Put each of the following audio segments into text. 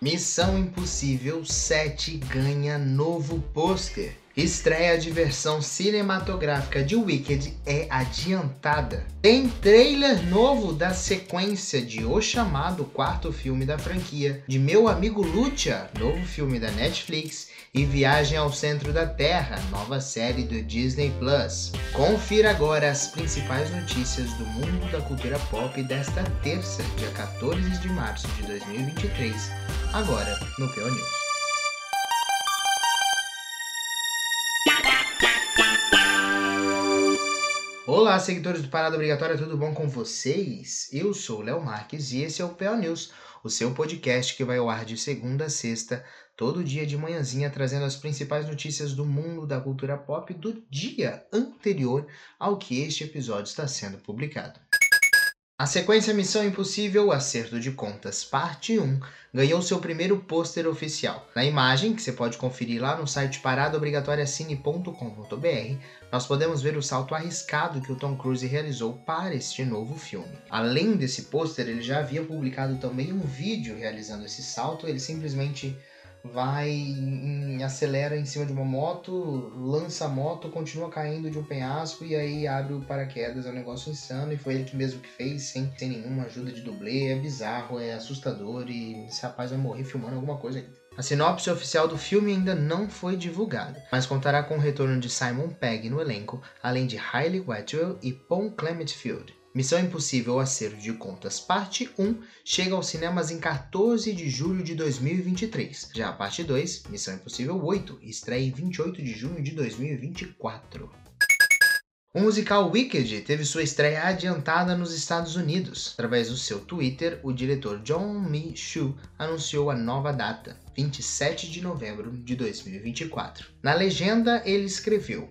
Missão Impossível 7 ganha novo pôster. Estreia de versão cinematográfica de Wicked é adiantada. Tem trailer novo da sequência de O Chamado, quarto filme da franquia, de Meu Amigo Lucha, novo filme da Netflix, e Viagem ao Centro da Terra, nova série do Disney Plus. Confira agora as principais notícias do mundo da cultura pop desta terça, dia 14 de março de 2023, agora no PO News. Olá, seguidores do Parada Obrigatória, tudo bom com vocês? Eu sou Léo Marques e esse é o PO News, o seu podcast que vai ao ar de segunda a sexta, todo dia de manhãzinha, trazendo as principais notícias do mundo da cultura pop do dia anterior ao que este episódio está sendo publicado. A sequência Missão Impossível Acerto de Contas, parte 1, ganhou seu primeiro pôster oficial. Na imagem, que você pode conferir lá no site paradaobrigatoriacine.com.br, nós podemos ver o salto arriscado que o Tom Cruise realizou para este novo filme. Além desse pôster, ele já havia publicado também um vídeo realizando esse salto, ele simplesmente vai em, acelera em cima de uma moto, lança a moto, continua caindo de um penhasco e aí abre o paraquedas. É um negócio insano e foi ele que mesmo que fez, sem, nenhuma ajuda de dublê. É bizarro, é assustador e esse rapaz vai morrer filmando alguma coisa aqui. A sinopse oficial do filme ainda não foi divulgada, mas contará com o retorno de Simon Pegg no elenco, além de Hailey Atwell e Paul Clement Field. Missão Impossível Acerto de Contas Parte 1 chega aos cinemas em 14 de julho de 2023. Já a parte 2, Missão Impossível 8, estreia em 28 de junho de 2024. O musical Wicked teve sua estreia adiantada nos Estados Unidos. Através do seu Twitter, o diretor John Mi Shu anunciou a nova data, 27 de novembro de 2024. Na legenda, ele escreveu: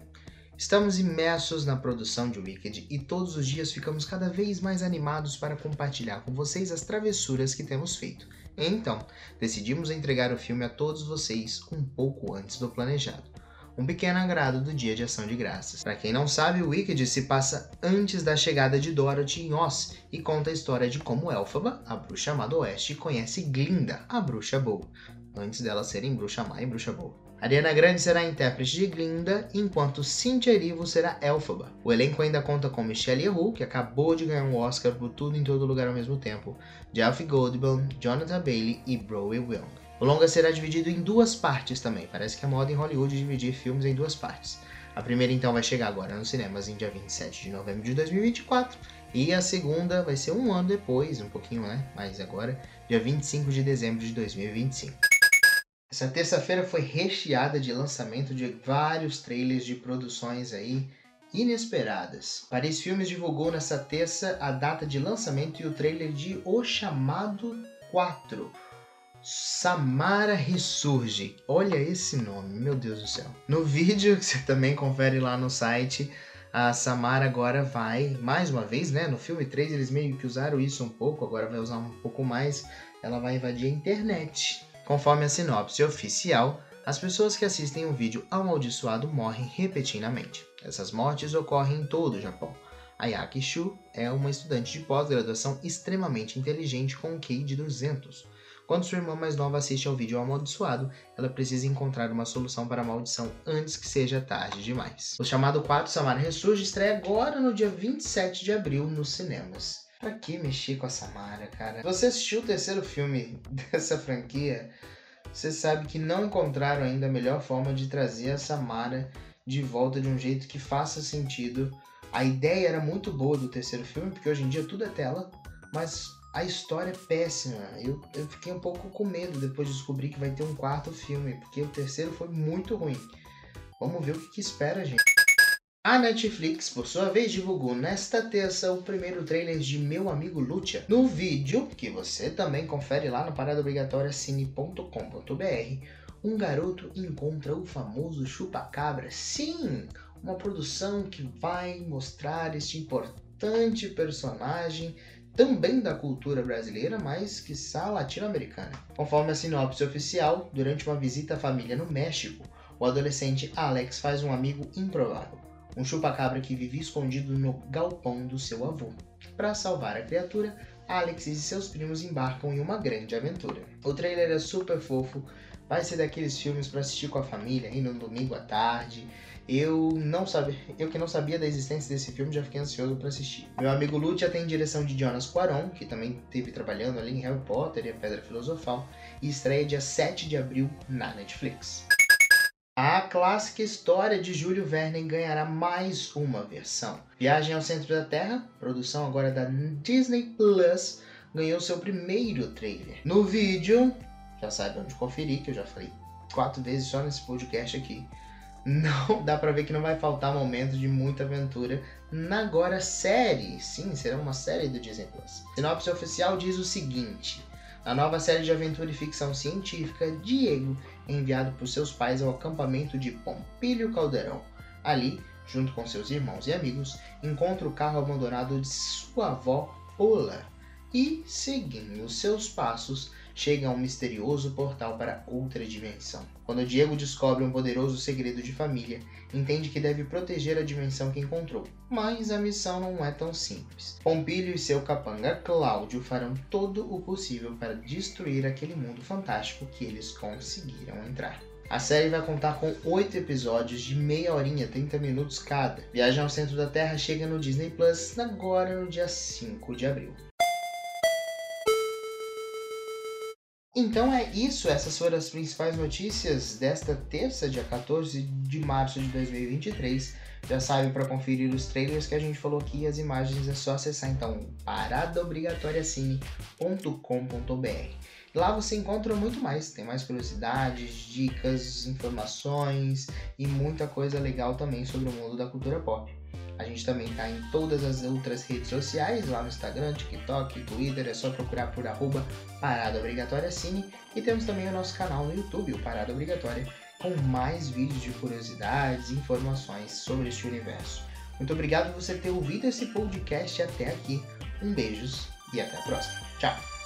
Estamos imersos na produção de Wicked e todos os dias ficamos cada vez mais animados para compartilhar com vocês as travessuras que temos feito. Então, decidimos entregar o filme a todos vocês um pouco antes do planejado. Um pequeno agrado do Dia de Ação de Graças. Para quem não sabe, o Wicked se passa antes da chegada de Dorothy em Oz e conta a história de como Elphaba, a bruxa má do oeste, conhece Glinda, a bruxa boa, antes delas serem bruxa má e bruxa boa. Ariana Grande será a intérprete de Glinda, enquanto Cynthia Erivo será Elphaba. O elenco ainda conta com Michelle Yeoh, que acabou de ganhar um Oscar por Tudo em Todo Lugar ao mesmo tempo, Jeff Goldblum, Jonathan Bailey e Broe Young. O longa será dividido em duas partes também, parece que é moda em Hollywood dividir filmes em duas partes. A primeira então vai chegar agora nos cinemas em dia 27 de novembro de 2024 e a segunda vai ser um ano depois, um pouquinho, né? Mas agora, dia 25 de dezembro de 2025. Essa terça-feira foi recheada de lançamento de vários trailers de produções aí inesperadas. Paris Filmes divulgou nessa terça a data de lançamento e o trailer de O Chamado 4. Samara Ressurge. Olha esse nome, meu Deus do céu. No vídeo que você também confere lá no site, a Samara agora vai, mais uma vez, né? No filme 3 eles meio que usaram isso um pouco, agora vai usar um pouco mais. Ela vai invadir a internet Conforme a sinopse oficial, as pessoas que assistem o um vídeo amaldiçoado morrem repetidamente. Essas mortes ocorrem em todo o Japão. Ayaki Shu é uma estudante de pós-graduação extremamente inteligente com um QI de 200. Quando sua irmã mais nova assiste ao vídeo amaldiçoado, ela precisa encontrar uma solução para a maldição antes que seja tarde demais. O chamado 4 Samara Ressurge estreia agora no dia 27 de abril nos cinemas. Pra que mexer com a Samara, cara? Você assistiu o terceiro filme dessa franquia? Você sabe que não encontraram ainda a melhor forma de trazer a Samara de volta de um jeito que faça sentido. A ideia era muito boa do terceiro filme, porque hoje em dia tudo é tela, mas a história é péssima. Eu, eu fiquei um pouco com medo depois de descobrir que vai ter um quarto filme, porque o terceiro foi muito ruim. Vamos ver o que, que espera, gente. A Netflix, por sua vez, divulgou nesta terça o primeiro trailer de Meu Amigo Lucha. No vídeo, que você também confere lá no paradaobrigatoriacine.com.br, um garoto encontra o famoso chupa-cabra. Sim, uma produção que vai mostrar este importante personagem também da cultura brasileira, mas que está latino-americana. Conforme a sinopse oficial, durante uma visita à família no México, o adolescente Alex faz um amigo improvável um chupacabra que vivia escondido no galpão do seu avô. Para salvar a criatura, Alex e seus primos embarcam em uma grande aventura. O trailer é super fofo, vai ser daqueles filmes para assistir com a família, aí no domingo à tarde. Eu não sabia, eu que não sabia da existência desse filme já fiquei ansioso para assistir. Meu amigo Lu já tem direção de Jonas Quaron, que também esteve trabalhando ali em Harry Potter e a Pedra Filosofal, e estreia dia 7 de abril na Netflix. A clássica história de Júlio Verne ganhará mais uma versão. Viagem ao Centro da Terra, produção agora da Disney Plus, ganhou seu primeiro trailer. No vídeo, já sabe onde conferir, que eu já falei quatro vezes só nesse podcast aqui não dá para ver que não vai faltar momentos de muita aventura na agora série. Sim, será uma série do Disney Plus. Sinopse oficial diz o seguinte: na nova série de aventura e ficção científica, Diego é enviado por seus pais ao acampamento de Pompílio Caldeirão. Ali, junto com seus irmãos e amigos, encontra o carro abandonado de sua avó Ola e, seguindo seus passos, chega a um misterioso portal para outra dimensão. Quando Diego descobre um poderoso segredo de família, entende que deve proteger a dimensão que encontrou. Mas a missão não é tão simples. Pompílio e seu capanga Cláudio farão todo o possível para destruir aquele mundo fantástico que eles conseguiram entrar. A série vai contar com oito episódios de meia horinha, 30 minutos cada. Viagem ao Centro da Terra chega no Disney Plus agora no dia 5 de abril. Então é isso, essas foram as principais notícias desta terça, dia 14 de março de 2023. Já sabe para conferir os trailers que a gente falou aqui e as imagens é só acessar então paradaobrigatoriacine.com.br. Lá você encontra muito mais, tem mais curiosidades, dicas, informações e muita coisa legal também sobre o mundo da cultura pop. A gente também tá em todas as outras redes sociais, lá no Instagram, TikTok, Twitter, é só procurar por arroba Parada Obrigatória Cine. E temos também o nosso canal no YouTube, o Parada Obrigatória, com mais vídeos de curiosidades e informações sobre este universo. Muito obrigado por você ter ouvido esse podcast até aqui. Um beijos e até a próxima. Tchau!